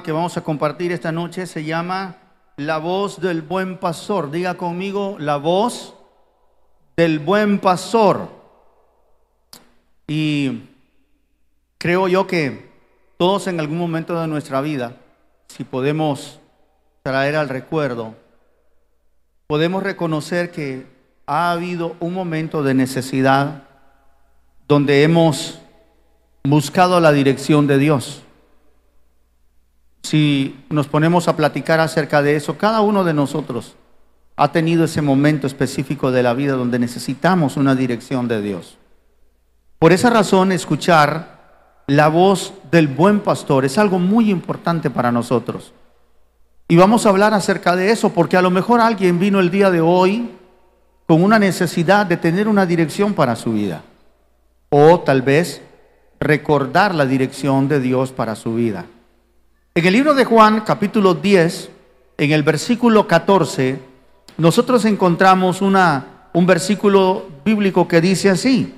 Que vamos a compartir esta noche se llama La voz del buen pastor. Diga conmigo, la voz del buen pastor. Y creo yo que todos en algún momento de nuestra vida, si podemos traer al recuerdo, podemos reconocer que ha habido un momento de necesidad donde hemos buscado la dirección de Dios. Si nos ponemos a platicar acerca de eso, cada uno de nosotros ha tenido ese momento específico de la vida donde necesitamos una dirección de Dios. Por esa razón, escuchar la voz del buen pastor es algo muy importante para nosotros. Y vamos a hablar acerca de eso porque a lo mejor alguien vino el día de hoy con una necesidad de tener una dirección para su vida. O tal vez recordar la dirección de Dios para su vida. En el libro de Juan, capítulo 10, en el versículo 14, nosotros encontramos una, un versículo bíblico que dice así,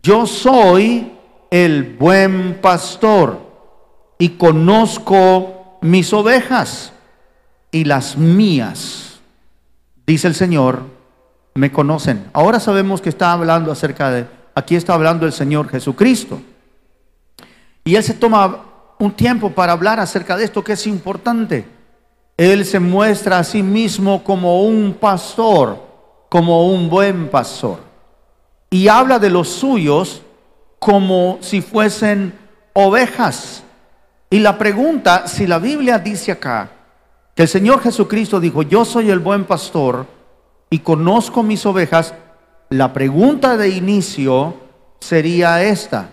yo soy el buen pastor y conozco mis ovejas y las mías, dice el Señor, me conocen. Ahora sabemos que está hablando acerca de, aquí está hablando el Señor Jesucristo. Y Él se toma un tiempo para hablar acerca de esto que es importante. Él se muestra a sí mismo como un pastor, como un buen pastor. Y habla de los suyos como si fuesen ovejas. Y la pregunta, si la Biblia dice acá que el Señor Jesucristo dijo, yo soy el buen pastor y conozco mis ovejas, la pregunta de inicio sería esta.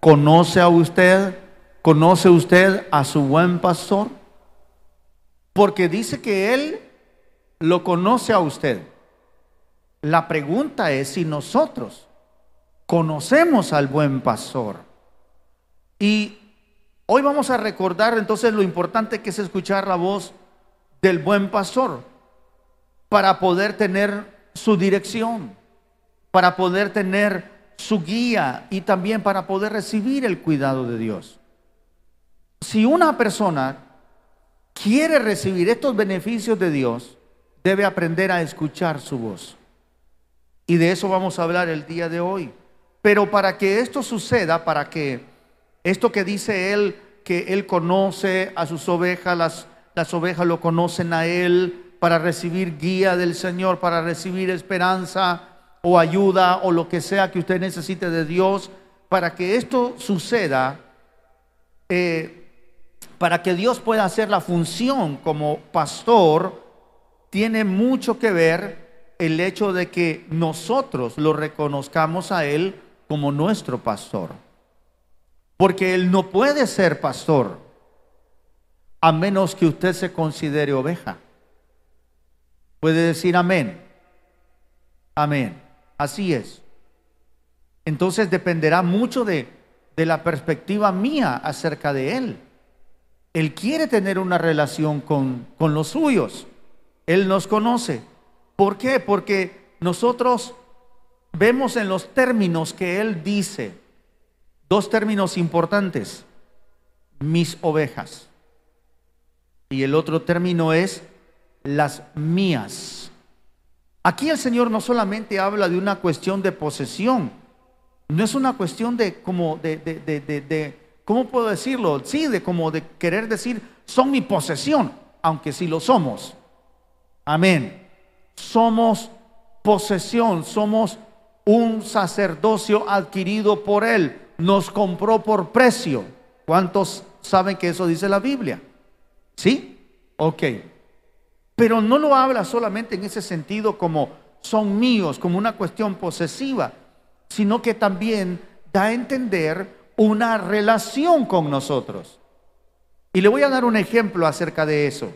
¿Conoce a usted ¿Conoce usted a su buen pastor? Porque dice que Él lo conoce a usted. La pregunta es si nosotros conocemos al buen pastor. Y hoy vamos a recordar entonces lo importante que es escuchar la voz del buen pastor para poder tener su dirección, para poder tener su guía y también para poder recibir el cuidado de Dios si una persona quiere recibir estos beneficios de Dios, debe aprender a escuchar su voz. Y de eso vamos a hablar el día de hoy. Pero para que esto suceda, para que esto que dice él, que él conoce a sus ovejas, las, las ovejas lo conocen a él, para recibir guía del Señor, para recibir esperanza o ayuda o lo que sea que usted necesite de Dios, para que esto suceda, eh, para que Dios pueda hacer la función como pastor, tiene mucho que ver el hecho de que nosotros lo reconozcamos a Él como nuestro pastor. Porque Él no puede ser pastor a menos que usted se considere oveja. Puede decir amén. Amén. Así es. Entonces dependerá mucho de, de la perspectiva mía acerca de Él. Él quiere tener una relación con, con los suyos. Él nos conoce. ¿Por qué? Porque nosotros vemos en los términos que Él dice, dos términos importantes, mis ovejas. Y el otro término es las mías. Aquí el Señor no solamente habla de una cuestión de posesión, no es una cuestión de como de, de, de ¿cómo puedo decirlo? Sí, de como de querer decir, son mi posesión, aunque sí lo somos. Amén. Somos posesión, somos un sacerdocio adquirido por Él, nos compró por precio. ¿Cuántos saben que eso dice la Biblia? ¿Sí? Ok. Pero no lo habla solamente en ese sentido como son míos, como una cuestión posesiva, sino que también da a entender una relación con nosotros. Y le voy a dar un ejemplo acerca de eso.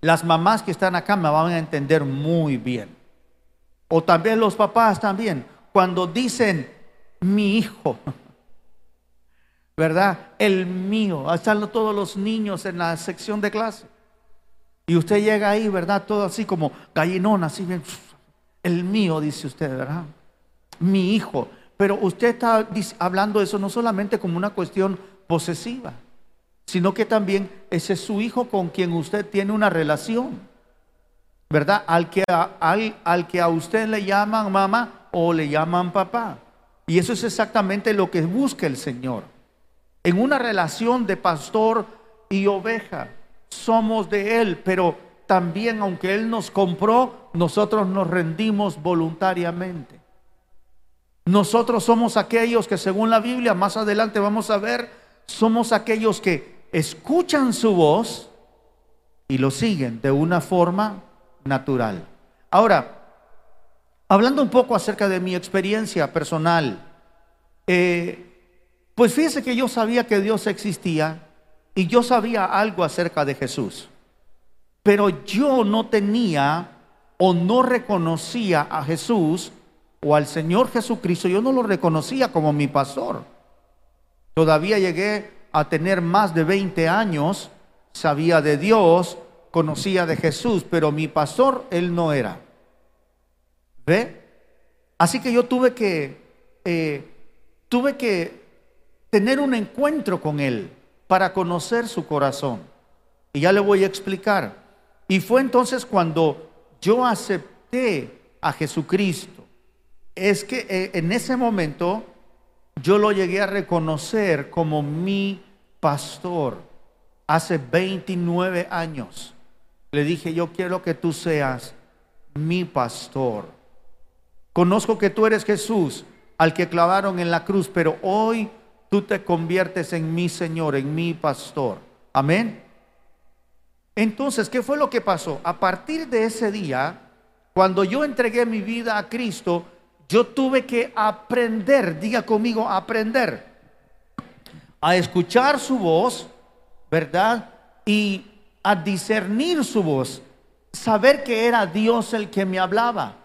Las mamás que están acá me van a entender muy bien. O también los papás también. Cuando dicen mi hijo, ¿verdad? El mío. Están todos los niños en la sección de clase. Y usted llega ahí, ¿verdad? Todo así como gallinón, así bien. El mío, dice usted, ¿verdad? Mi hijo. Pero usted está hablando de eso no solamente como una cuestión posesiva, sino que también ese es su hijo con quien usted tiene una relación, ¿verdad? Al que a, al, al que a usted le llaman mamá o le llaman papá. Y eso es exactamente lo que busca el Señor. En una relación de pastor y oveja, somos de Él, pero también aunque Él nos compró, nosotros nos rendimos voluntariamente. Nosotros somos aquellos que según la Biblia, más adelante vamos a ver, somos aquellos que escuchan su voz y lo siguen de una forma natural. Ahora, hablando un poco acerca de mi experiencia personal, eh, pues fíjese que yo sabía que Dios existía y yo sabía algo acerca de Jesús, pero yo no tenía o no reconocía a Jesús o al Señor Jesucristo, yo no lo reconocía como mi pastor. Todavía llegué a tener más de 20 años, sabía de Dios, conocía de Jesús, pero mi pastor él no era. ¿Ve? Así que yo tuve que, eh, tuve que tener un encuentro con él para conocer su corazón. Y ya le voy a explicar. Y fue entonces cuando yo acepté a Jesucristo es que eh, en ese momento yo lo llegué a reconocer como mi pastor hace 29 años. Le dije, yo quiero que tú seas mi pastor. Conozco que tú eres Jesús, al que clavaron en la cruz, pero hoy tú te conviertes en mi Señor, en mi pastor. Amén. Entonces, ¿qué fue lo que pasó? A partir de ese día, cuando yo entregué mi vida a Cristo, yo tuve que aprender, diga conmigo, aprender a escuchar su voz, ¿verdad? Y a discernir su voz, saber que era Dios el que me hablaba.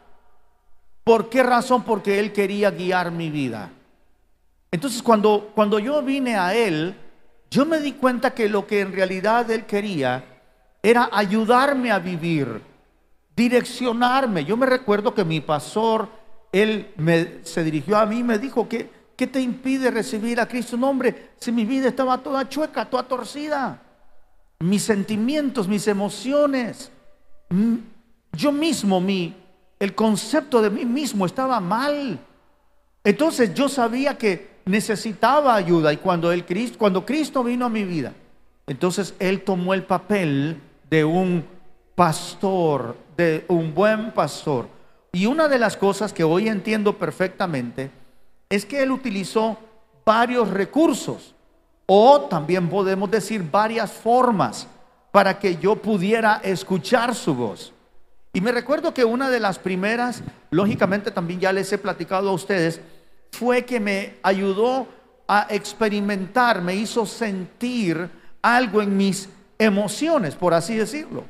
¿Por qué razón? Porque Él quería guiar mi vida. Entonces cuando, cuando yo vine a Él, yo me di cuenta que lo que en realidad Él quería era ayudarme a vivir, direccionarme. Yo me recuerdo que mi pastor él me, se dirigió a mí y me dijo, ¿qué, ¿qué te impide recibir a Cristo? No, hombre, si mi vida estaba toda chueca, toda torcida, mis sentimientos, mis emociones, yo mismo, mi, el concepto de mí mismo estaba mal. Entonces yo sabía que necesitaba ayuda y cuando, el Cristo, cuando Cristo vino a mi vida, entonces Él tomó el papel de un pastor, de un buen pastor y una de las cosas que hoy entiendo perfectamente es que él utilizó varios recursos o también podemos decir varias formas para que yo pudiera escuchar su voz. Y me recuerdo que una de las primeras, lógicamente también ya les he platicado a ustedes, fue que me ayudó a experimentar, me hizo sentir algo en mis emociones, por así decirlo.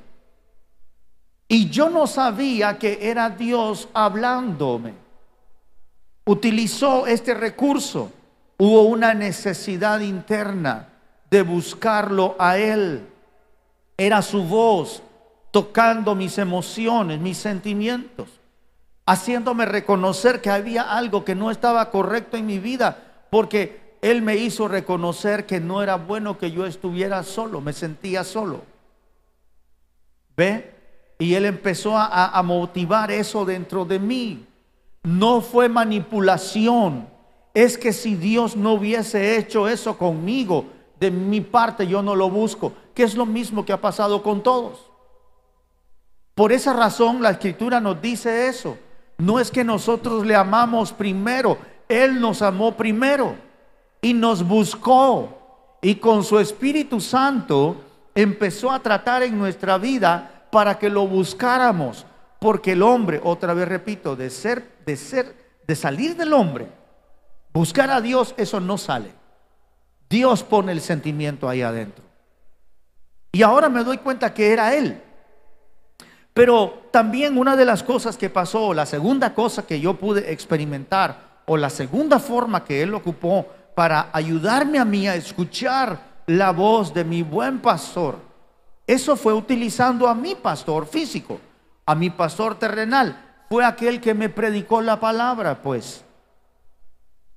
Y yo no sabía que era Dios hablándome. Utilizó este recurso. Hubo una necesidad interna de buscarlo a Él. Era su voz tocando mis emociones, mis sentimientos, haciéndome reconocer que había algo que no estaba correcto en mi vida, porque Él me hizo reconocer que no era bueno que yo estuviera solo, me sentía solo. ¿Ve? Y él empezó a, motivar eso dentro de mí. No fue manipulación. Es que si Dios no hubiese hecho eso conmigo, de mi parte yo no lo busco, que es lo mismo que ha pasado con todos. Por esa razón la escritura nos dice eso. No es que nosotros le amamos primero, Él nos amó primero y nos buscó y con su Espíritu Santo empezó a tratar en nuestra vida para que lo buscáramos, porque el hombre, otra vez repito, de ser, de ser, de salir del hombre, buscar a Dios, eso no sale. Dios pone el sentimiento ahí adentro. Y ahora me doy cuenta que era Él. Pero también una de las cosas que pasó, la segunda cosa que yo pude experimentar, o la segunda forma que Él ocupó para ayudarme a mí a escuchar la voz de mi buen pastor, eso fue utilizando a mi pastor físico, a mi pastor terrenal. Fue aquel que me predicó la palabra, pues.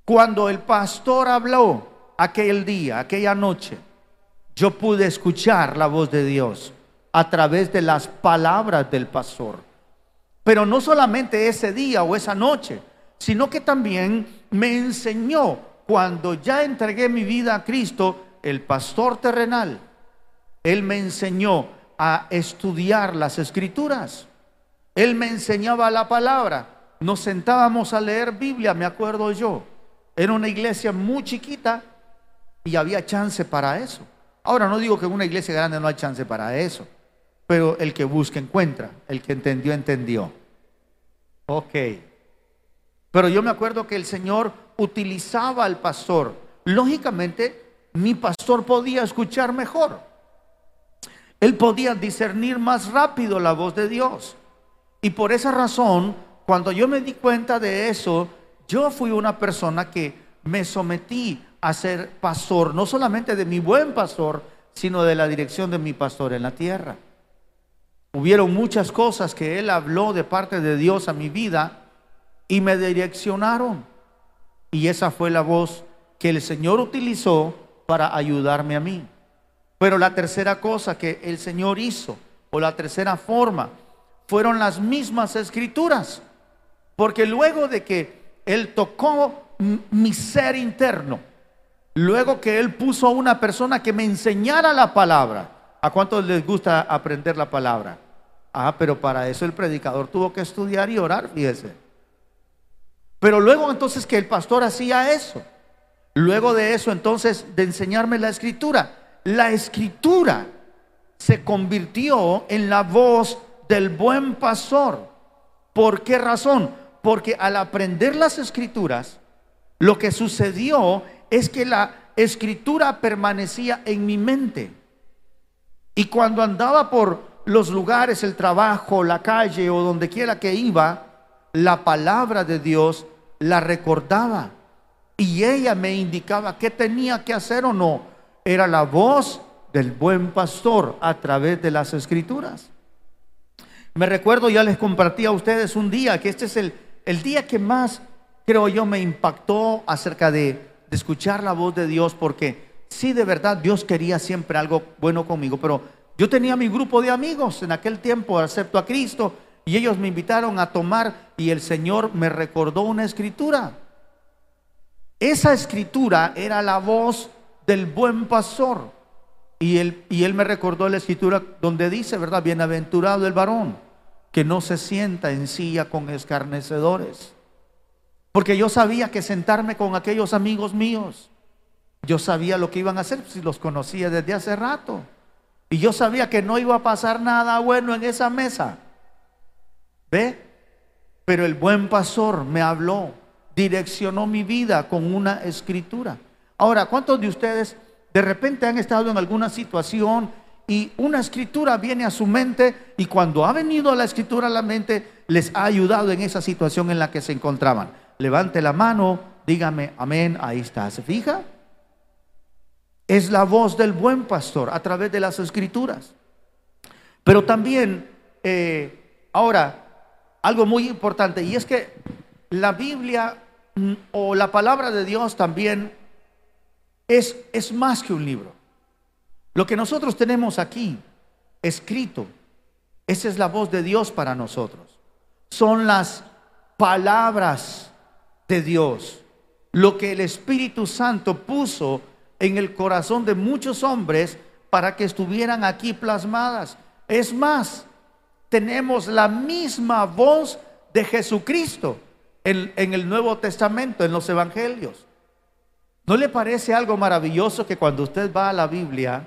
Cuando el pastor habló aquel día, aquella noche, yo pude escuchar la voz de Dios a través de las palabras del pastor. Pero no solamente ese día o esa noche, sino que también me enseñó cuando ya entregué mi vida a Cristo, el pastor terrenal, él me enseñó a estudiar las escrituras. Él me enseñaba la palabra. Nos sentábamos a leer Biblia, me acuerdo yo. Era una iglesia muy chiquita y había chance para eso. Ahora no digo que en una iglesia grande no hay chance para eso, pero el que busca encuentra, el que entendió entendió. Ok. Pero yo me acuerdo que el Señor utilizaba al pastor. Lógicamente, mi pastor podía escuchar mejor. Él podía discernir más rápido la voz de Dios. Y por esa razón, cuando yo me di cuenta de eso, yo fui una persona que me sometí a ser pastor, no solamente de mi buen pastor, sino de la dirección de mi pastor en la tierra. Hubieron muchas cosas que él habló de parte de Dios a mi vida y me direccionaron. Y esa fue la voz que el Señor utilizó para ayudarme a mí. Pero la tercera cosa que el Señor hizo, o la tercera forma, fueron las mismas escrituras. Porque luego de que Él tocó mi ser interno, Luego que Él puso a una persona que me enseñara la palabra. ¿A cuántos les gusta aprender la palabra? Ah, pero para eso el predicador tuvo que estudiar y orar, fíjese. Pero luego entonces que el pastor hacía eso. Luego de eso entonces de enseñarme la escritura. La escritura se convirtió en la voz del buen pastor. ¿Por qué razón? Porque al aprender las escrituras, lo que sucedió es que la escritura permanecía en mi mente. Y cuando andaba por los lugares, el trabajo, la calle o donde quiera que iba, la palabra de Dios la recordaba. Y ella me indicaba qué tenía que hacer o no. Era la voz del buen pastor a través de las escrituras. Me recuerdo, ya les compartí a ustedes un día, que este es el, el día que más, creo yo, me impactó acerca de de escuchar la voz de Dios, porque sí, de verdad, Dios quería siempre algo bueno conmigo, pero yo tenía mi grupo de amigos en aquel tiempo, acepto a Cristo, y ellos me invitaron a tomar y el Señor me recordó una escritura. Esa escritura era la voz del buen pastor. Y él, y él me recordó la escritura donde dice, ¿verdad? Bienaventurado el varón que no se sienta en silla con escarnecedores. Porque yo sabía que sentarme con aquellos amigos míos, yo sabía lo que iban a hacer si los conocía desde hace rato. Y yo sabía que no iba a pasar nada bueno en esa mesa. ¿Ve? Pero el buen pastor me habló, direccionó mi vida con una escritura. Ahora, ¿cuántos de ustedes de repente han estado en alguna situación y una escritura viene a su mente y cuando ha venido la escritura a la mente les ha ayudado en esa situación en la que se encontraban? levante la mano, dígame amén, ahí está. ¿Se fija? Es la voz del buen pastor a través de las escrituras. Pero también, eh, ahora, algo muy importante, y es que la Biblia mm, o la palabra de Dios también es, es más que un libro. Lo que nosotros tenemos aquí escrito, esa es la voz de Dios para nosotros. Son las palabras de Dios. Lo que el Espíritu Santo puso en el corazón de muchos hombres para que estuvieran aquí plasmadas. Es más, tenemos la misma voz de Jesucristo en, en, el Nuevo Testamento, en los Evangelios. ¿No le parece algo maravilloso que cuando usted va a la Biblia,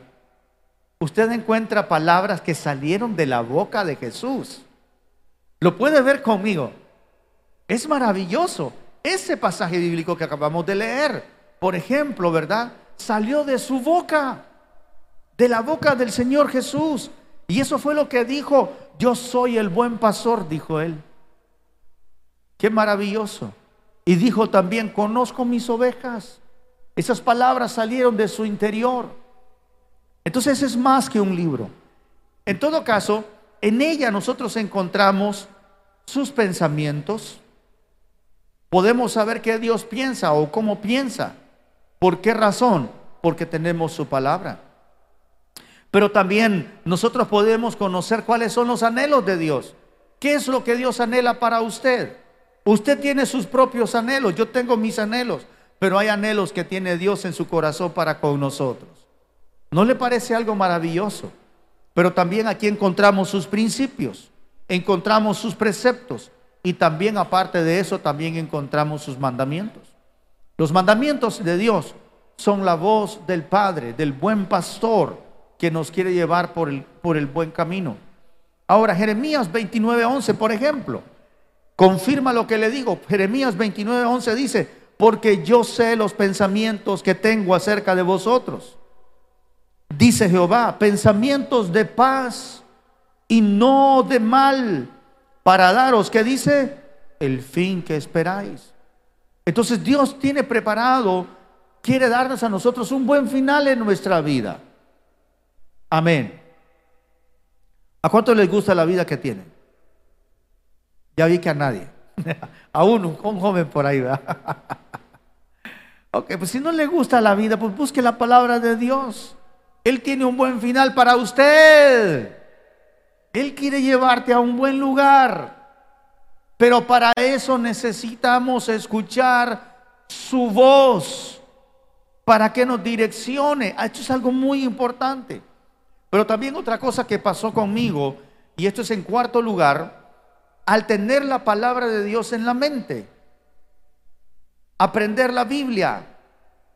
usted encuentra palabras que salieron de la boca de Jesús? Lo puede ver conmigo. Es maravilloso. Ese pasaje bíblico que acabamos de leer, por ejemplo, ¿verdad? Salió de su boca, de la boca del Señor Jesús. Y eso fue lo que dijo, yo soy el buen pastor, dijo él. Qué maravilloso. Y dijo también, conozco mis ovejas. Esas palabras salieron de su interior. Entonces es más que un libro. En todo caso, en ella nosotros encontramos sus pensamientos, podemos saber qué Dios piensa o cómo piensa. ¿Por qué razón? Porque tenemos su palabra. Pero también nosotros podemos conocer cuáles son los anhelos de Dios. ¿Qué es lo que Dios anhela para usted? Usted tiene sus propios anhelos, yo tengo mis anhelos, pero hay anhelos que tiene Dios en su corazón para con nosotros. ¿No le parece algo maravilloso? Pero también aquí encontramos sus principios, encontramos sus preceptos y también aparte de eso también encontramos sus mandamientos. Los mandamientos de Dios son la voz del Padre, del buen pastor que nos quiere llevar por el, por el buen camino. Ahora, Jeremías 29:11, por ejemplo, confirma lo que le digo. Jeremías 29:11 dice, porque yo sé los pensamientos que tengo acerca de vosotros. Dice Jehová, pensamientos de paz y no de mal, para daros, ¿qué dice? El fin que esperáis. Entonces Dios tiene preparado, quiere darnos a nosotros un buen final en nuestra vida. Amén. ¿A cuánto les gusta la vida que tienen? Ya vi que a nadie. A uno, un joven por ahí, ¿verdad? Ok, pues si no le gusta la vida, pues busque la palabra de Dios. Él tiene un buen final para usted. Él quiere llevarte a un buen lugar. Pero para eso necesitamos escuchar su voz para que nos direccione. Esto es algo muy importante. Pero también otra cosa que pasó conmigo, y esto es en cuarto lugar, al tener la palabra de Dios en la mente, aprender la Biblia,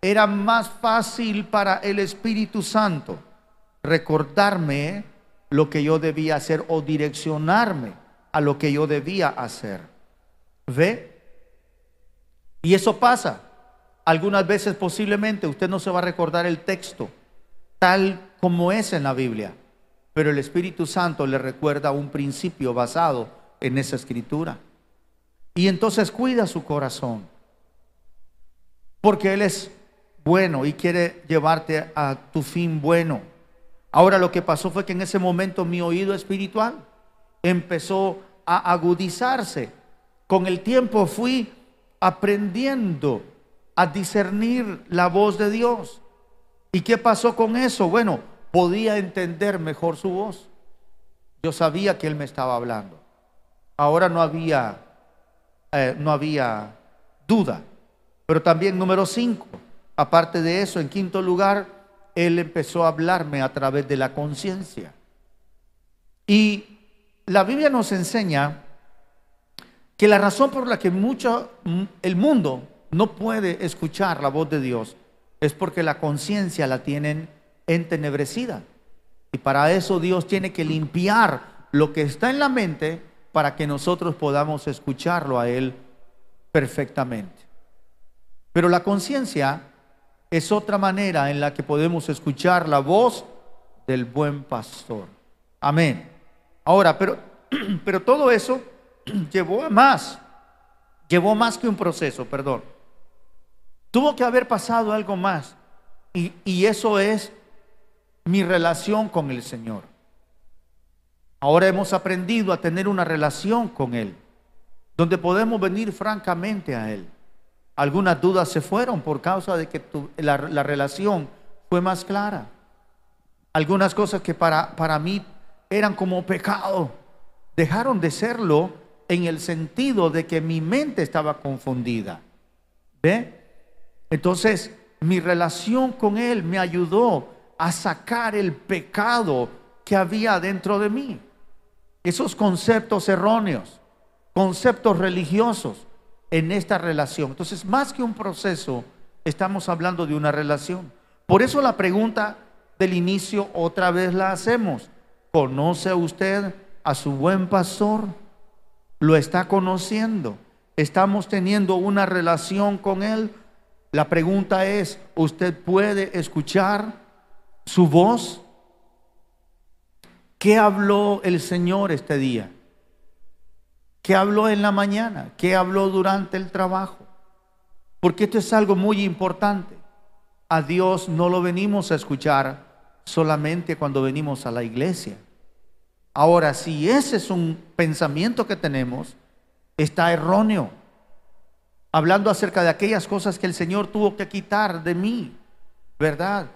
era más fácil para el Espíritu Santo recordarme lo que yo debía hacer o direccionarme a lo que yo debía hacer. ¿Ve? Y eso pasa. Algunas veces posiblemente usted no se va a recordar el texto tal como es en la Biblia, pero el Espíritu Santo le recuerda un principio basado en esa escritura. Y entonces cuida su corazón, porque Él es bueno y quiere llevarte a tu fin bueno. Ahora lo que pasó fue que en ese momento mi oído espiritual empezó a agudizarse. Con el tiempo fui aprendiendo a discernir la voz de Dios. ¿Y qué pasó con eso? Bueno, podía entender mejor su voz. Yo sabía que Él me estaba hablando. Ahora no había, eh, no había duda. Pero también número cinco, aparte de eso, en quinto lugar, Él empezó a hablarme a través de la conciencia. Y la Biblia nos enseña que la razón por la que mucho, el mundo no puede escuchar la voz de Dios es porque la conciencia la tienen entenebrecida. Y para eso Dios tiene que limpiar lo que está en la mente para que nosotros podamos escucharlo a Él perfectamente. Pero la conciencia es otra manera en la que podemos escuchar la voz del buen pastor. Amén. Ahora, pero, pero todo eso llevó a más, llevó más que un proceso, perdón. Tuvo que haber pasado algo más. Y, y eso es mi relación con el Señor. Ahora hemos aprendido a tener una relación con Él, donde podemos venir francamente a Él. Algunas dudas se fueron por causa de que la, la, relación fue más clara. Algunas cosas que para, para mí eran como pecado, dejaron de serlo en el sentido de que mi mente estaba confundida. ¿Ve? Entonces, mi relación con Él me ayudó a sacar el pecado que había dentro de mí. Esos conceptos erróneos, conceptos religiosos en esta relación. Entonces, más que un proceso, estamos hablando de una relación. Por eso la pregunta del inicio otra vez la hacemos. ¿Conoce usted a su buen pastor? ¿Lo está conociendo? ¿Estamos teniendo una relación con él? La pregunta es, ¿usted puede escuchar su voz? ¿Qué habló el Señor este día? ¿Qué habló en la mañana? ¿Qué habló durante el trabajo? Porque esto es algo muy importante. A Dios no lo venimos a escuchar solamente cuando venimos a la iglesia. Ahora, si ese es un pensamiento que tenemos, está erróneo hablando acerca de aquellas cosas que el Señor tuvo que quitar de mí, ¿verdad?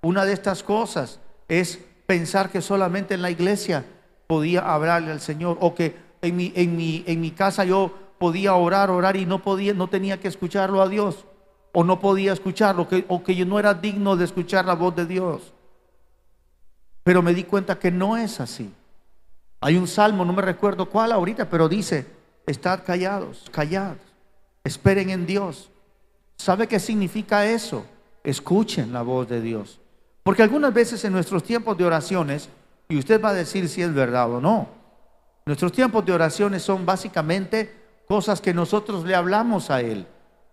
Una de estas cosas es pensar que solamente en la iglesia podía hablarle al Señor o que en mi, en mi, en mi casa yo podía orar, orar y no podía, no tenía que escucharlo a Dios o no podía escucharlo que, o que yo no era digno de escuchar la voz de Dios. Pero me di cuenta que no es así. Hay un salmo, no me recuerdo cuál ahorita, pero dice, estad callados, callados, esperen en Dios. ¿Sabe qué significa eso? Escuchen la voz de Dios. Porque algunas veces en nuestros tiempos de oraciones, y usted va a decir si es verdad o no, nuestros tiempos de oraciones son básicamente cosas que nosotros le hablamos a Él,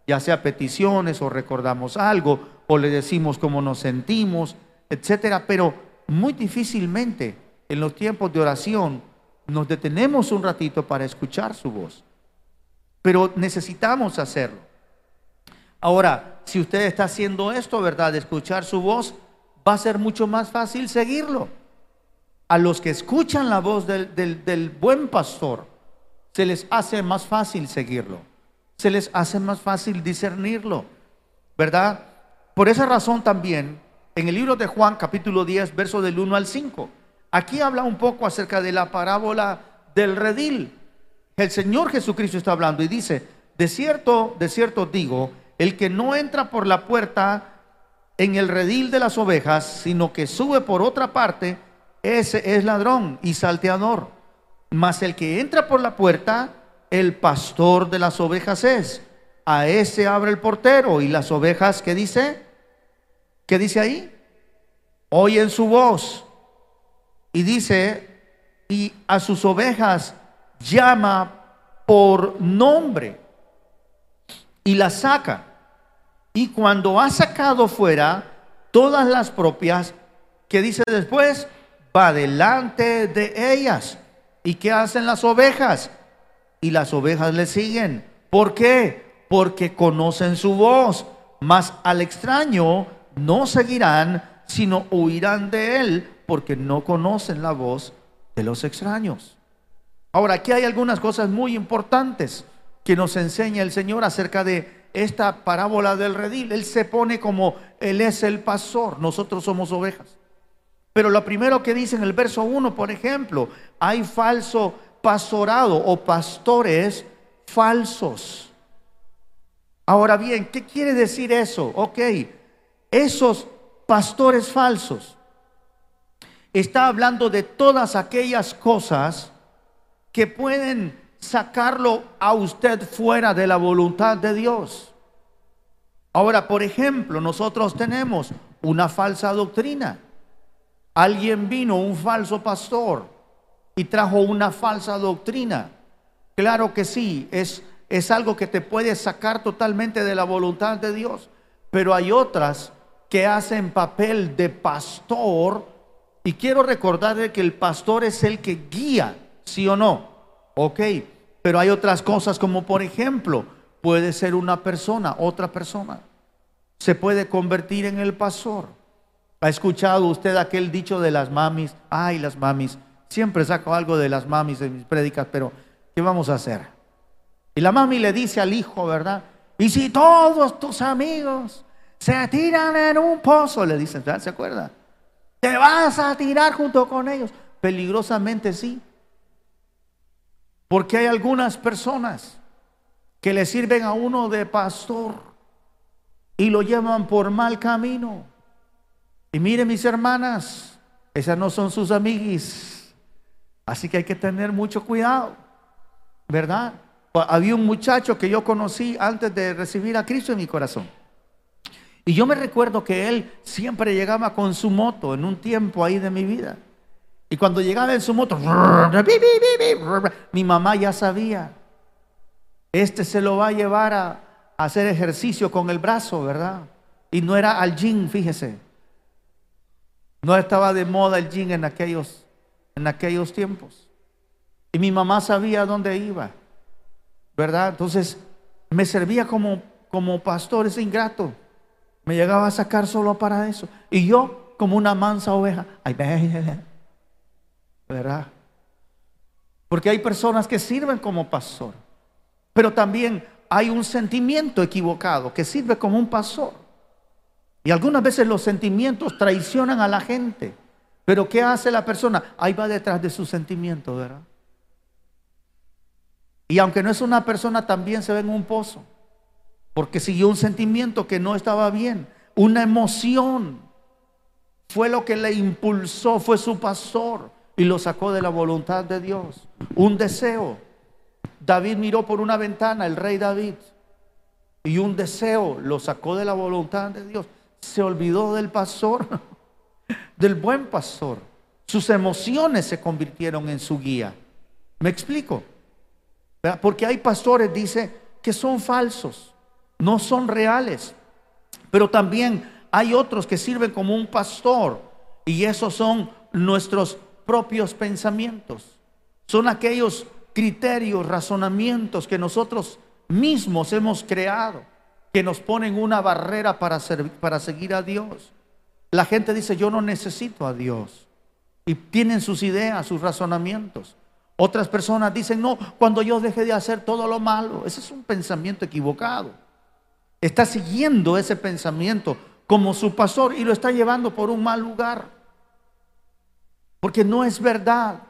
ya sea peticiones o recordamos algo, o le decimos cómo nos sentimos, etcétera, pero muy difícilmente en los tiempos de oración nos detenemos un ratito para escuchar su voz. Pero necesitamos hacerlo. Ahora, si usted está haciendo esto, ¿verdad? De escuchar su voz, va a ser mucho más fácil seguirlo. A los que escuchan la voz del, del buen pastor, se les hace más fácil seguirlo. Se les hace más fácil discernirlo. ¿Verdad? Por esa razón también, en el libro de Juan, capítulo 10, verso del 1 al 5, aquí habla un poco acerca de la parábola del redil. El Señor Jesucristo está hablando y dice, de cierto, de cierto digo, el que no entra por la puerta en el redil de las ovejas, sino que sube por otra parte, ese es ladrón y salteador. Mas el que entra por la puerta, el pastor de las ovejas es. A ese abre el portero y las ovejas, ¿qué dice? ¿Qué dice ahí? Oyen su voz. Y dice, y a sus ovejas llama por nombre y las saca. Y cuando ha sacado fuera todas las propias, que dice después, va delante de ellas. ¿Y qué hacen las ovejas? Y las ovejas le siguen. ¿Por qué? Porque conocen su voz. Mas al extraño no seguirán, sino huirán de él, porque no conocen la voz de los extraños. Ahora, aquí hay algunas cosas muy importantes que nos enseña el Señor acerca de esta parábola del redil. Él se pone como Él es el pastor, nosotros somos ovejas. Pero lo primero que dice en el verso 1, por ejemplo, hay falso pastorado o pastores falsos. Ahora bien, ¿qué quiere decir eso? Ok, esos pastores falsos está hablando de todas aquellas cosas que pueden sacarlo a usted fuera de la voluntad de Dios. Ahora, por ejemplo, nosotros tenemos una falsa doctrina. Alguien vino, un falso pastor, y trajo una falsa doctrina. Claro que sí, es, es algo que te puede sacar totalmente de la voluntad de Dios. Pero hay otras que hacen papel de pastor. Y quiero recordarle que el pastor es el que guía, ¿sí o no? Ok, pero hay otras cosas como por ejemplo, puede ser una persona, otra persona. Se puede convertir en el pastor. ¿Ha escuchado usted aquel dicho de las mamis? Ay, las mamis. Siempre saco algo de las mamis en mis prédicas, pero ¿qué vamos a hacer? Y la mami le dice al hijo, ¿verdad? Y si todos tus amigos se tiran en un pozo, le dicen, ¿se acuerda? Te vas a tirar junto con ellos. Peligrosamente sí. Porque hay algunas personas que le sirven a uno de pastor y lo llevan por mal camino. Y miren mis hermanas, esas no son sus amiguis. Así que hay que tener mucho cuidado, ¿verdad? Había un muchacho que yo conocí antes de recibir a Cristo en mi corazón. Y yo me recuerdo que él siempre llegaba con su moto en un tiempo ahí de mi vida. Y cuando llegaba en su moto, mi mamá ya sabía, este se lo va a llevar a, hacer ejercicio con el brazo, ¿verdad? Y no era al gym, fíjese. No estaba de moda el gym en aquellos, en aquellos tiempos. Y mi mamá sabía dónde iba, ¿verdad? Entonces me servía como, como pastor, ese ingrato. Me llegaba a sacar solo para eso. Y yo, como una mansa oveja, ay, ¿verdad? Porque hay personas que sirven como pastor, pero también hay un sentimiento equivocado que sirve como un pastor. Y algunas veces los sentimientos traicionan a la gente. Pero ¿qué hace la persona? Ahí va detrás de su sentimiento, ¿verdad? Y aunque no es una persona, también se ve en un pozo. Porque siguió un sentimiento que no estaba bien. Una emoción. Fue lo que le impulsó, fue su pastor y lo sacó de la voluntad de Dios. Un deseo. David miró por una ventana, el rey David, y un deseo lo sacó de la voluntad de Dios. Se olvidó del pastor, del buen pastor. Sus emociones se convirtieron en su guía. ¿Me explico? Porque hay pastores, dice, que son falsos, no son reales. Pero también hay otros que sirven como un pastor y esos son nuestros propios pensamientos. Son aquellos criterios, razonamientos que nosotros mismos hemos creado, que nos ponen una barrera para, para seguir a Dios. La gente dice, yo no necesito a Dios. Y tienen sus ideas, sus razonamientos. Otras personas dicen, no, cuando yo deje de hacer todo lo malo. Ese es un pensamiento equivocado. Está siguiendo ese pensamiento como su pastor y lo está llevando por un mal lugar. Porque no es verdad.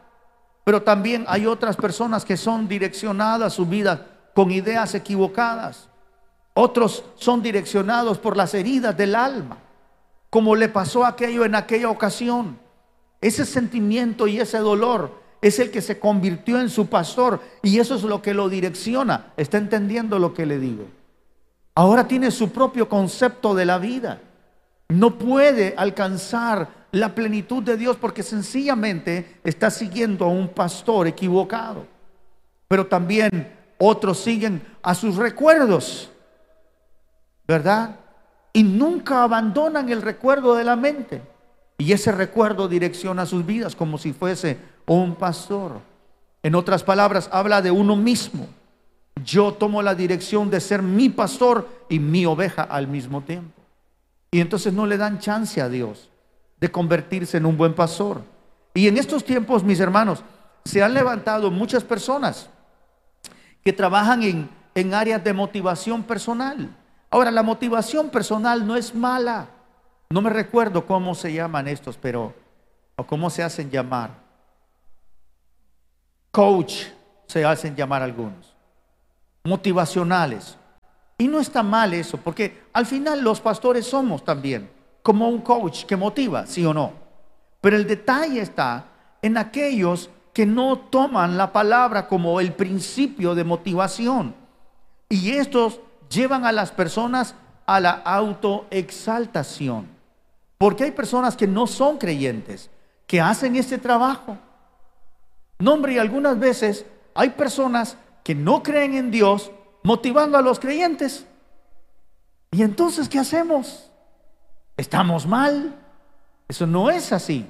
Pero también hay otras personas que son direccionadas su vida con ideas equivocadas. Otros son direccionados por las heridas del alma, como le pasó aquello en aquella ocasión. Ese sentimiento y ese dolor es el que se convirtió en su pastor y eso es lo que lo direcciona. ¿Está entendiendo lo que le digo? Ahora tiene su propio concepto de la vida. No puede alcanzar la plenitud de Dios porque sencillamente está siguiendo a un pastor equivocado. Pero también otros siguen a sus recuerdos, ¿verdad? Y nunca abandonan el recuerdo de la mente. Y ese recuerdo direcciona sus vidas como si fuese un pastor. En otras palabras, habla de uno mismo. Yo tomo la dirección de ser mi pastor y mi oveja al mismo tiempo. Y entonces no le dan chance a Dios de convertirse en un buen pastor. Y en estos tiempos, mis hermanos, se han levantado muchas personas que trabajan en, en áreas de motivación personal. Ahora, la motivación personal no es mala. No me recuerdo cómo se llaman estos, pero, o cómo se hacen llamar. Coach se hacen llamar algunos. Motivacionales. Y no está mal eso, porque al final los pastores somos también como un coach que motiva, sí o no. Pero el detalle está en aquellos que no toman la palabra como el principio de motivación. Y estos llevan a las personas a la autoexaltación. Porque hay personas que no son creyentes, que hacen este trabajo. No, hombre, y algunas veces hay personas que no creen en Dios motivando a los creyentes. ¿Y entonces qué hacemos? ¿Estamos mal? Eso no es así.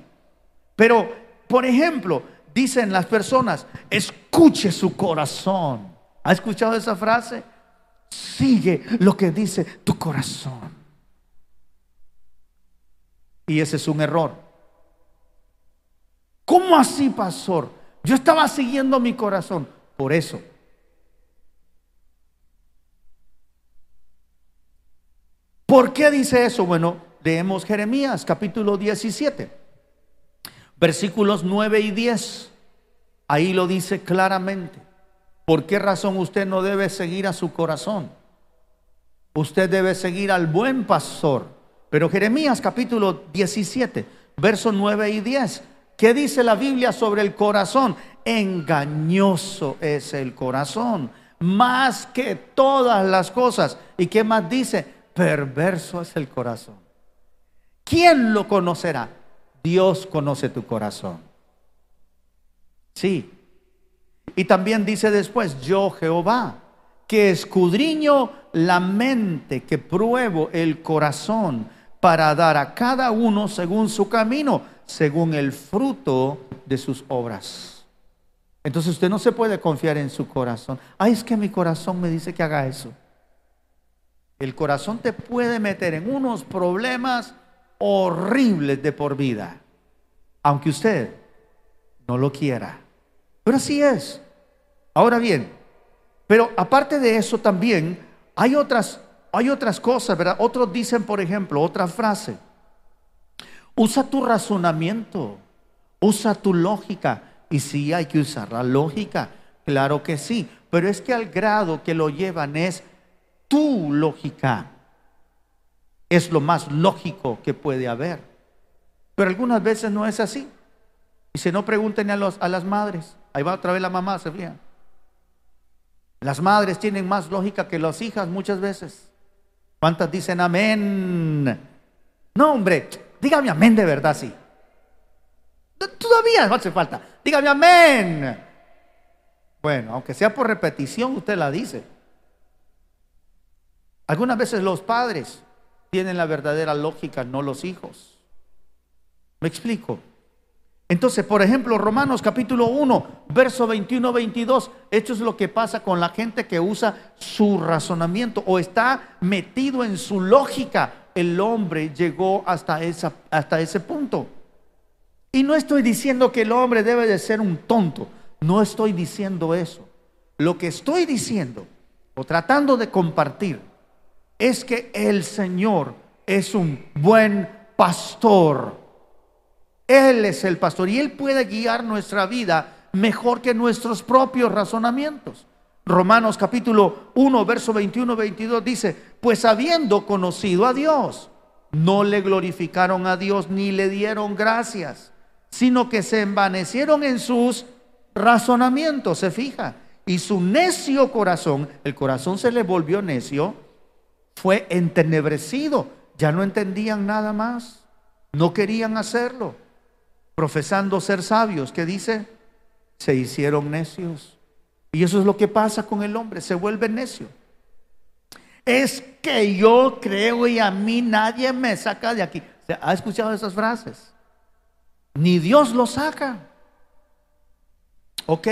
Pero, por ejemplo, dicen las personas, escuche su corazón. ¿Ha escuchado esa frase? Sigue lo que dice tu corazón. Y ese es un error. ¿Cómo así, pastor? Yo estaba siguiendo mi corazón. Por eso. ¿Por qué dice eso? Bueno, leemos Jeremías capítulo 17, versículos 9 y 10. Ahí lo dice claramente. ¿Por qué razón usted no debe seguir a su corazón? Usted debe seguir al buen pastor pero Jeremías capítulo 17, versos 9 y 10, ¿qué dice la Biblia sobre el corazón? Engañoso es el corazón, más que todas las cosas. ¿Y qué más dice? Perverso es el corazón. ¿Quién lo conocerá? Dios conoce tu corazón. Sí. Y también dice después, yo Jehová, que escudriño la mente, que pruebo el corazón para dar a cada uno según su camino, según el fruto de sus obras. Entonces usted no se puede confiar en su corazón. Ay, es que mi corazón me dice que haga eso. El corazón te puede meter en unos problemas horribles de por vida, aunque usted no lo quiera. Pero así es. Ahora bien, pero aparte de eso también hay otras hay otras cosas, ¿verdad? Otros dicen, por ejemplo, otra frase. Usa tu razonamiento, usa tu lógica. Y sí hay que usar la lógica, claro que sí, pero es que al grado que lo llevan es tu lógica. Es lo más lógico que puede haber. Pero algunas veces no es así. Y si no, pregunten a, los, a las madres. Ahí va otra vez la mamá, se fijan. Las madres tienen más lógica que las hijas muchas veces. ¿Cuántas dicen amén? No, hombre, dígame amén de verdad, sí. Todavía no hace falta. Dígame amén. Bueno, aunque sea por repetición, usted la dice. Algunas veces los padres tienen la verdadera lógica, no los hijos. ¿Me explico? Entonces, por ejemplo, Romanos capítulo 1, verso 21-22, esto es lo que pasa con la gente que usa su razonamiento o está metido en su lógica. El hombre llegó hasta, esa, hasta ese punto. Y no estoy diciendo que el hombre debe de ser un tonto, no estoy diciendo eso. Lo que estoy diciendo o tratando de compartir es que el Señor es un buen pastor. Él es el pastor y Él puede guiar nuestra vida mejor que nuestros propios razonamientos. Romanos capítulo 1, verso 21-22 dice, pues habiendo conocido a Dios, no le glorificaron a Dios ni le dieron gracias sino que se envanecieron en sus razonamientos, se fija. Y su necio corazón, el corazón se le volvió necio, fue entenebrecido. Ya no entendían nada más. No querían hacerlo. Profesando ser sabios, ¿qué dice? Se hicieron necios. Y eso es lo que pasa con el hombre, se vuelve necio. Es que yo creo y a mí nadie me saca de aquí. ¿Ha escuchado esas frases? Ni Dios lo saca. Ok.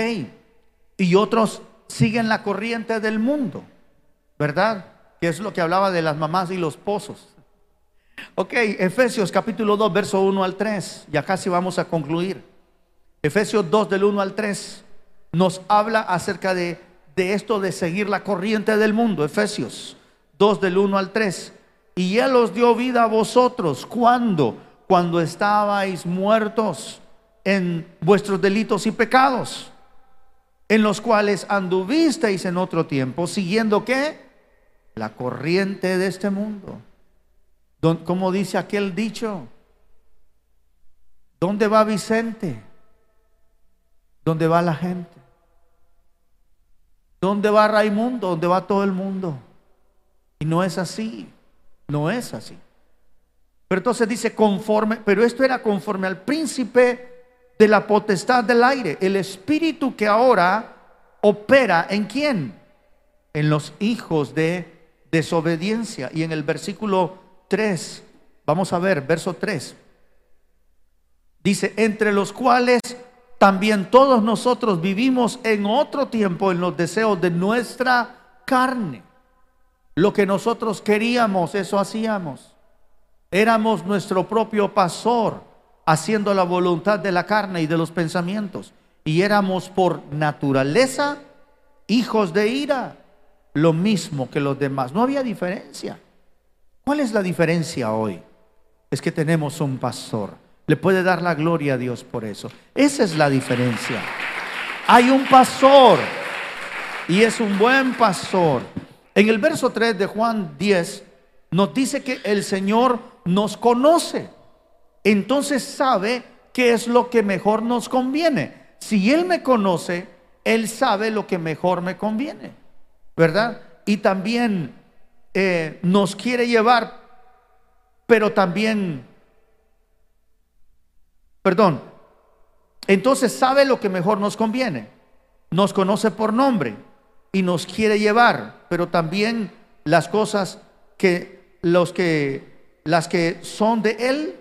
Y otros siguen la corriente del mundo, ¿verdad? Que es lo que hablaba de las mamás y los pozos. Ok, Efesios capítulo 2, verso 1 al 3. Ya casi vamos a concluir. Efesios 2 del 1 al 3 nos habla acerca de, de esto de seguir la corriente del mundo. Efesios 2 del 1 al 3. Y Él os dio vida a vosotros. cuando cuando estabais muertos en vuestros delitos y pecados, en los cuales anduvisteis en otro tiempo, siguiendo qué? La corriente de este mundo. Como dice aquel dicho, ¿dónde va Vicente? ¿Dónde va la gente? ¿Dónde va Raimundo? ¿Dónde va todo el mundo? Y no es así, no es así. Pero entonces dice conforme, pero esto era conforme al príncipe de la potestad del aire, el espíritu que ahora opera en quién? En los hijos de desobediencia. Y en el versículo 3, vamos a ver, verso 3, dice, entre los cuales también todos nosotros vivimos en otro tiempo en los deseos de nuestra carne. Lo que nosotros queríamos, eso hacíamos. Éramos nuestro propio pastor, haciendo la voluntad de la carne y de los pensamientos. Y éramos por naturaleza hijos de ira, lo mismo que los demás. No había diferencia. ¿Cuál es la diferencia hoy? Es que tenemos un pastor. Le puede dar la gloria a Dios por eso. Esa es la diferencia. Hay un pastor y es un buen pastor. En el verso 3 de Juan 10 nos dice que el Señor nos conoce. Entonces sabe qué es lo que mejor nos conviene. Si Él me conoce, Él sabe lo que mejor me conviene. ¿Verdad? Y también eh, nos quiere llevar, pero también, perdón, entonces sabe lo que mejor nos conviene. Nos conoce por nombre y nos quiere llevar, pero también las cosas que los que las que son de Él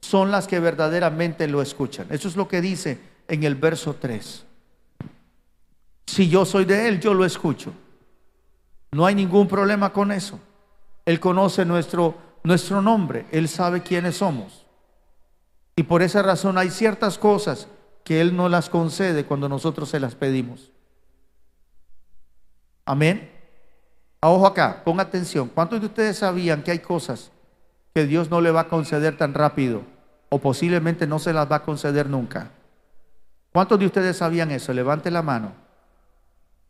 son las que verdaderamente lo escuchan. Eso es lo que dice en el verso 3. Si yo soy de Él, yo lo escucho. No hay ningún problema con eso. Él conoce nuestro, nuestro nombre, Él sabe quiénes somos. Y por esa razón hay ciertas cosas que Él no las concede cuando nosotros se las pedimos. Amén. A ojo acá, ponga atención. ¿Cuántos de ustedes sabían que hay cosas que Dios no le va a conceder tan rápido o posiblemente no se las va a conceder nunca. ¿Cuántos de ustedes sabían eso? Levante la mano.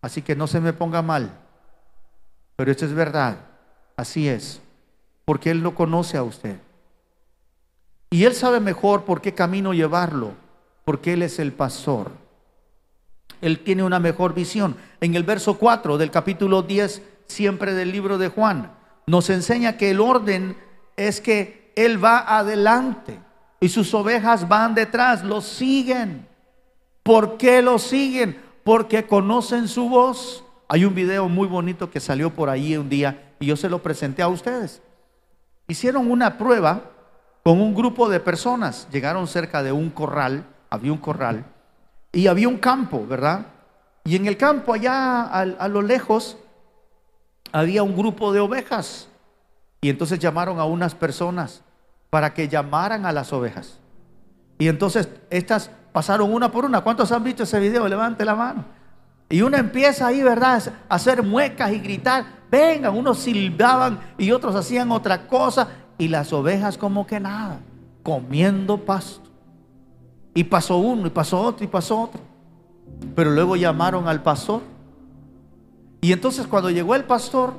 Así que no se me ponga mal. Pero esto es verdad. Así es. Porque Él no conoce a usted. Y Él sabe mejor por qué camino llevarlo. Porque Él es el pastor. Él tiene una mejor visión. En el verso 4 del capítulo 10, siempre del libro de Juan, nos enseña que el orden es que Él va adelante y sus ovejas van detrás, lo siguen. ¿Por qué lo siguen? Porque conocen su voz. Hay un video muy bonito que salió por ahí un día y yo se lo presenté a ustedes. Hicieron una prueba con un grupo de personas. Llegaron cerca de un corral, había un corral, y había un campo, ¿verdad? Y en el campo, allá a, lo lejos, había un grupo de ovejas. Y entonces llamaron a unas personas para que llamaran a las ovejas. Y entonces estas pasaron una por una. ¿Cuántos han visto ese video? Levante la mano. Y uno empieza ahí, ¿verdad? A hacer muecas y gritar. Vengan, unos silbaban y otros hacían otra cosa. Y las ovejas como que nada, comiendo pasto. Y pasó uno, y pasó otro, y pasó otro. Pero luego llamaron al pastor. Y entonces cuando llegó el pastor,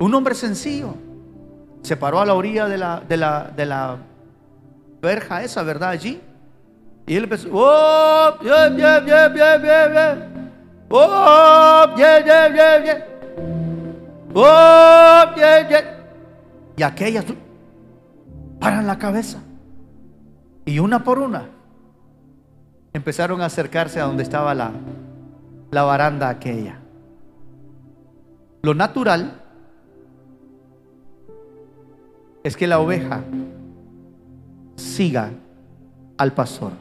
un hombre sencillo, se paró a la orilla de la, de la, de la verja esa, ¿verdad? Allí. Y él empezó, oh, bien, bien, bien, bien, bien. Oh, bien, bien, bien, bien. Oh, bien, bien. Y aquellas paran la cabeza. Y una por una empezaron a acercarse a donde estaba la, la baranda aquella. Lo natural es que la oveja siga al pastor.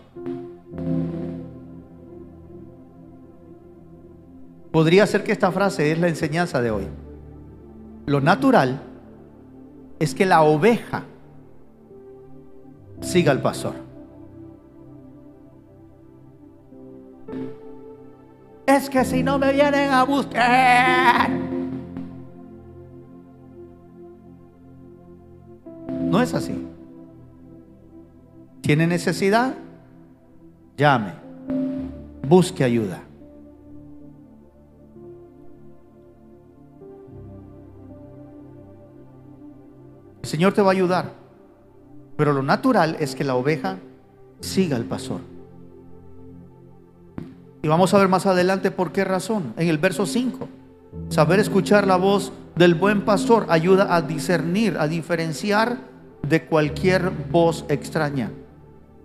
Podría ser que esta frase es la enseñanza de hoy. Lo natural es que la oveja siga al pastor. Es que si no me vienen a buscar, No es así. ¿Tiene necesidad? Llame. Busque ayuda. El Señor te va a ayudar. Pero lo natural es que la oveja siga al pastor. Y vamos a ver más adelante por qué razón. En el verso 5. Saber escuchar la voz del buen pastor ayuda a discernir, a diferenciar de cualquier voz extraña.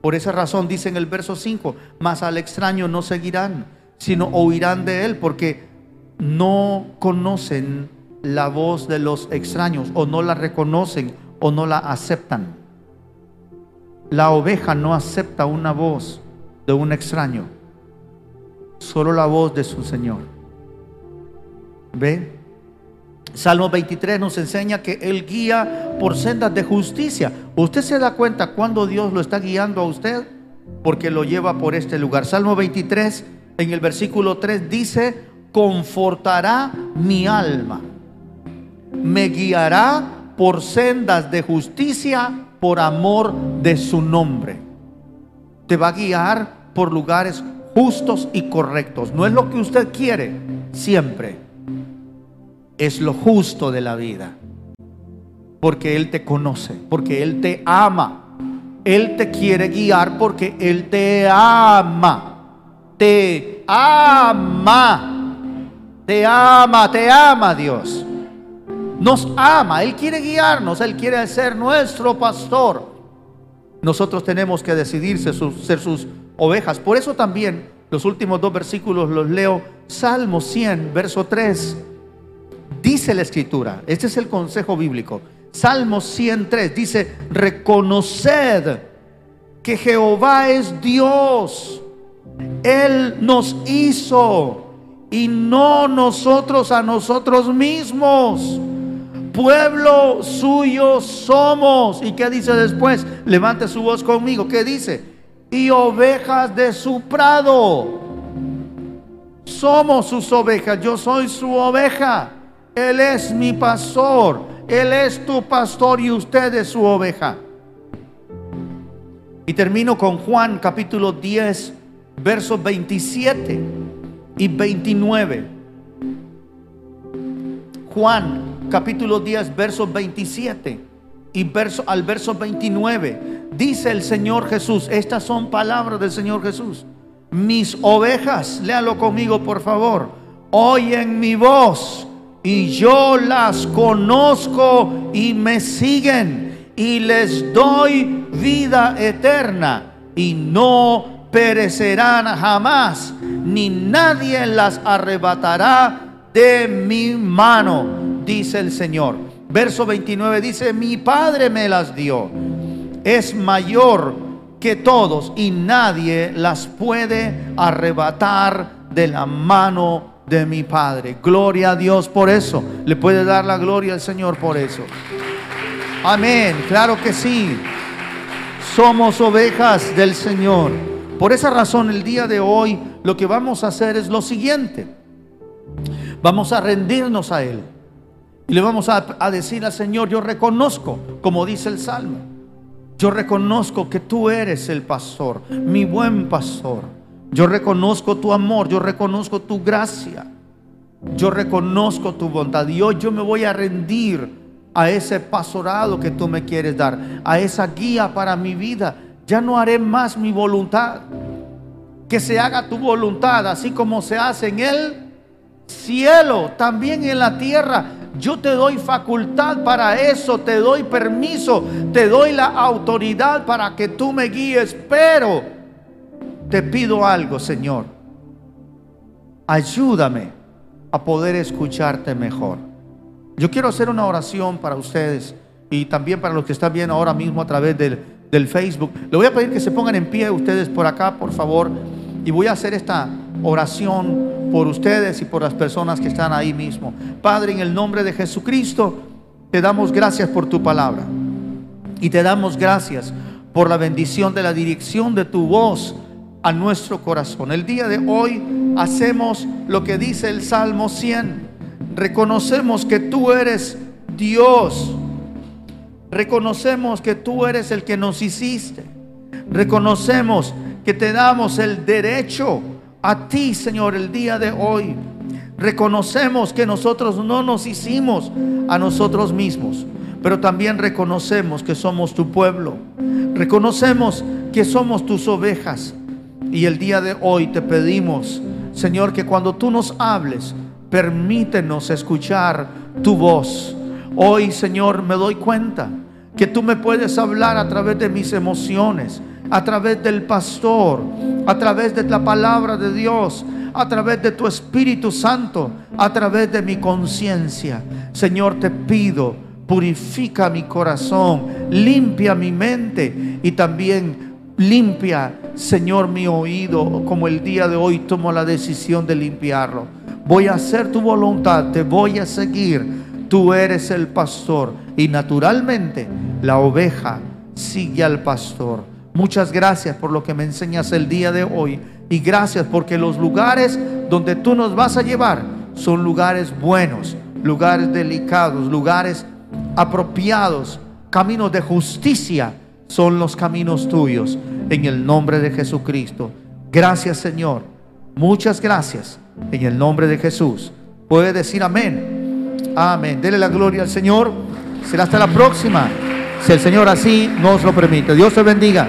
Por esa razón dice en el verso 5, mas al extraño no seguirán, sino oirán de él, porque no conocen la voz de los extraños, o no la reconocen, o no la aceptan. La oveja no acepta una voz de un extraño, solo la voz de su Señor. ¿Ve? Salmo 23 nos enseña que Él guía por sendas de justicia. ¿Usted se da cuenta cuando Dios lo está guiando a usted? Porque lo lleva por este lugar. Salmo 23 en el versículo 3 dice, confortará mi alma. Me guiará por sendas de justicia por amor de su nombre. Te va a guiar por lugares justos y correctos. No es lo que usted quiere siempre es lo justo de la vida. Porque Él te conoce, porque Él te ama. Él te quiere guiar porque Él te ama. Te ama. Te ama, te ama Dios. Nos ama, Él quiere guiarnos, Él quiere ser nuestro pastor. Nosotros tenemos que decidir ser sus, ovejas. Por eso también los últimos dos versículos los leo. Salmo 100, verso 3. Dice la escritura, este es el consejo bíblico. Salmo 103 dice, reconoced que Jehová es Dios. Él nos hizo y no nosotros a nosotros mismos. Pueblo suyo somos. ¿Y qué dice después? Levante su voz conmigo. ¿Qué dice? Y ovejas de su prado. Somos sus ovejas. Yo soy su oveja. Él es mi pastor. Él es tu pastor y usted es su oveja. Y termino con Juan capítulo 10, versos 27 y 29. Juan capítulo 10, versos 27 y verso, al verso 29. Dice el Señor Jesús, estas son palabras del Señor Jesús. Mis ovejas, léalo conmigo por favor, oyen mi voz y yo las conozco y me siguen y les doy vida eterna y no perecerán jamás, ni nadie las arrebatará de mi mano, dice el Señor. Verso 29 dice, mi Padre me las dio, es mayor que todos y nadie las puede arrebatar de la mano de mi Padre. Gloria a Dios por eso. Le puede dar la gloria al Señor por eso. Amén. Claro que sí. Somos ovejas del Señor. Por esa razón el día de hoy lo que vamos a hacer es lo siguiente. Vamos a rendirnos a Él. Y le vamos a, decir al Señor, yo reconozco, como dice el Salmo, yo reconozco que tú eres el pastor, mi buen pastor. Yo reconozco tu amor, yo reconozco tu gracia, yo reconozco tu bondad y hoy yo me voy a rendir a ese pastorado que tú me quieres dar, a esa guía para mi vida. Ya no haré más mi voluntad. Que se haga tu voluntad, así como se hace en el cielo, también en la tierra. Yo te doy facultad para eso, te doy permiso, te doy la autoridad para que tú me guíes, pero te pido algo, Señor. Ayúdame a poder escucharte mejor. Yo quiero hacer una oración para ustedes y también para los que están viendo ahora mismo a través del, del Facebook. Le voy a pedir que se pongan en pie ustedes por acá, por favor. Y voy a hacer esta oración por ustedes y por las personas que están ahí mismo. Padre, en el nombre de Jesucristo, te damos gracias por tu palabra. Y te damos gracias por la bendición de la dirección de tu voz a nuestro corazón. El día de hoy hacemos lo que dice el Salmo 100. Reconocemos que tú eres Dios. Reconocemos que tú eres el que nos hiciste. Reconocemos que te damos el derecho a ti, Señor, el día de hoy. Reconocemos que nosotros no nos hicimos a nosotros mismos, pero también reconocemos que somos tu pueblo. Reconocemos que somos tus ovejas y el día de hoy te pedimos, Señor, que cuando tú nos hables, permítenos escuchar tu voz. Hoy, Señor, me doy cuenta que tú me puedes hablar a través de mis emociones, a través del pastor, a través de la palabra de Dios, a través de tu Espíritu Santo, a través de mi conciencia. Señor, te pido, purifica mi corazón, limpia mi mente y también Limpia, Señor, mi oído, como el día de hoy tomo la decisión de limpiarlo. Voy a hacer tu voluntad, te voy a seguir. Tú eres el pastor y naturalmente la oveja sigue al pastor. Muchas gracias por lo que me enseñas el día de hoy y gracias porque los lugares donde tú nos vas a llevar son lugares buenos, lugares delicados, lugares apropiados, caminos de justicia son los caminos tuyos en el nombre de Jesucristo. Gracias Señor. Muchas gracias en el nombre de Jesús. Puede decir amén. Amén. Dele la gloria al Señor. Será hasta la próxima. Si el Señor así nos lo permite. Dios te bendiga.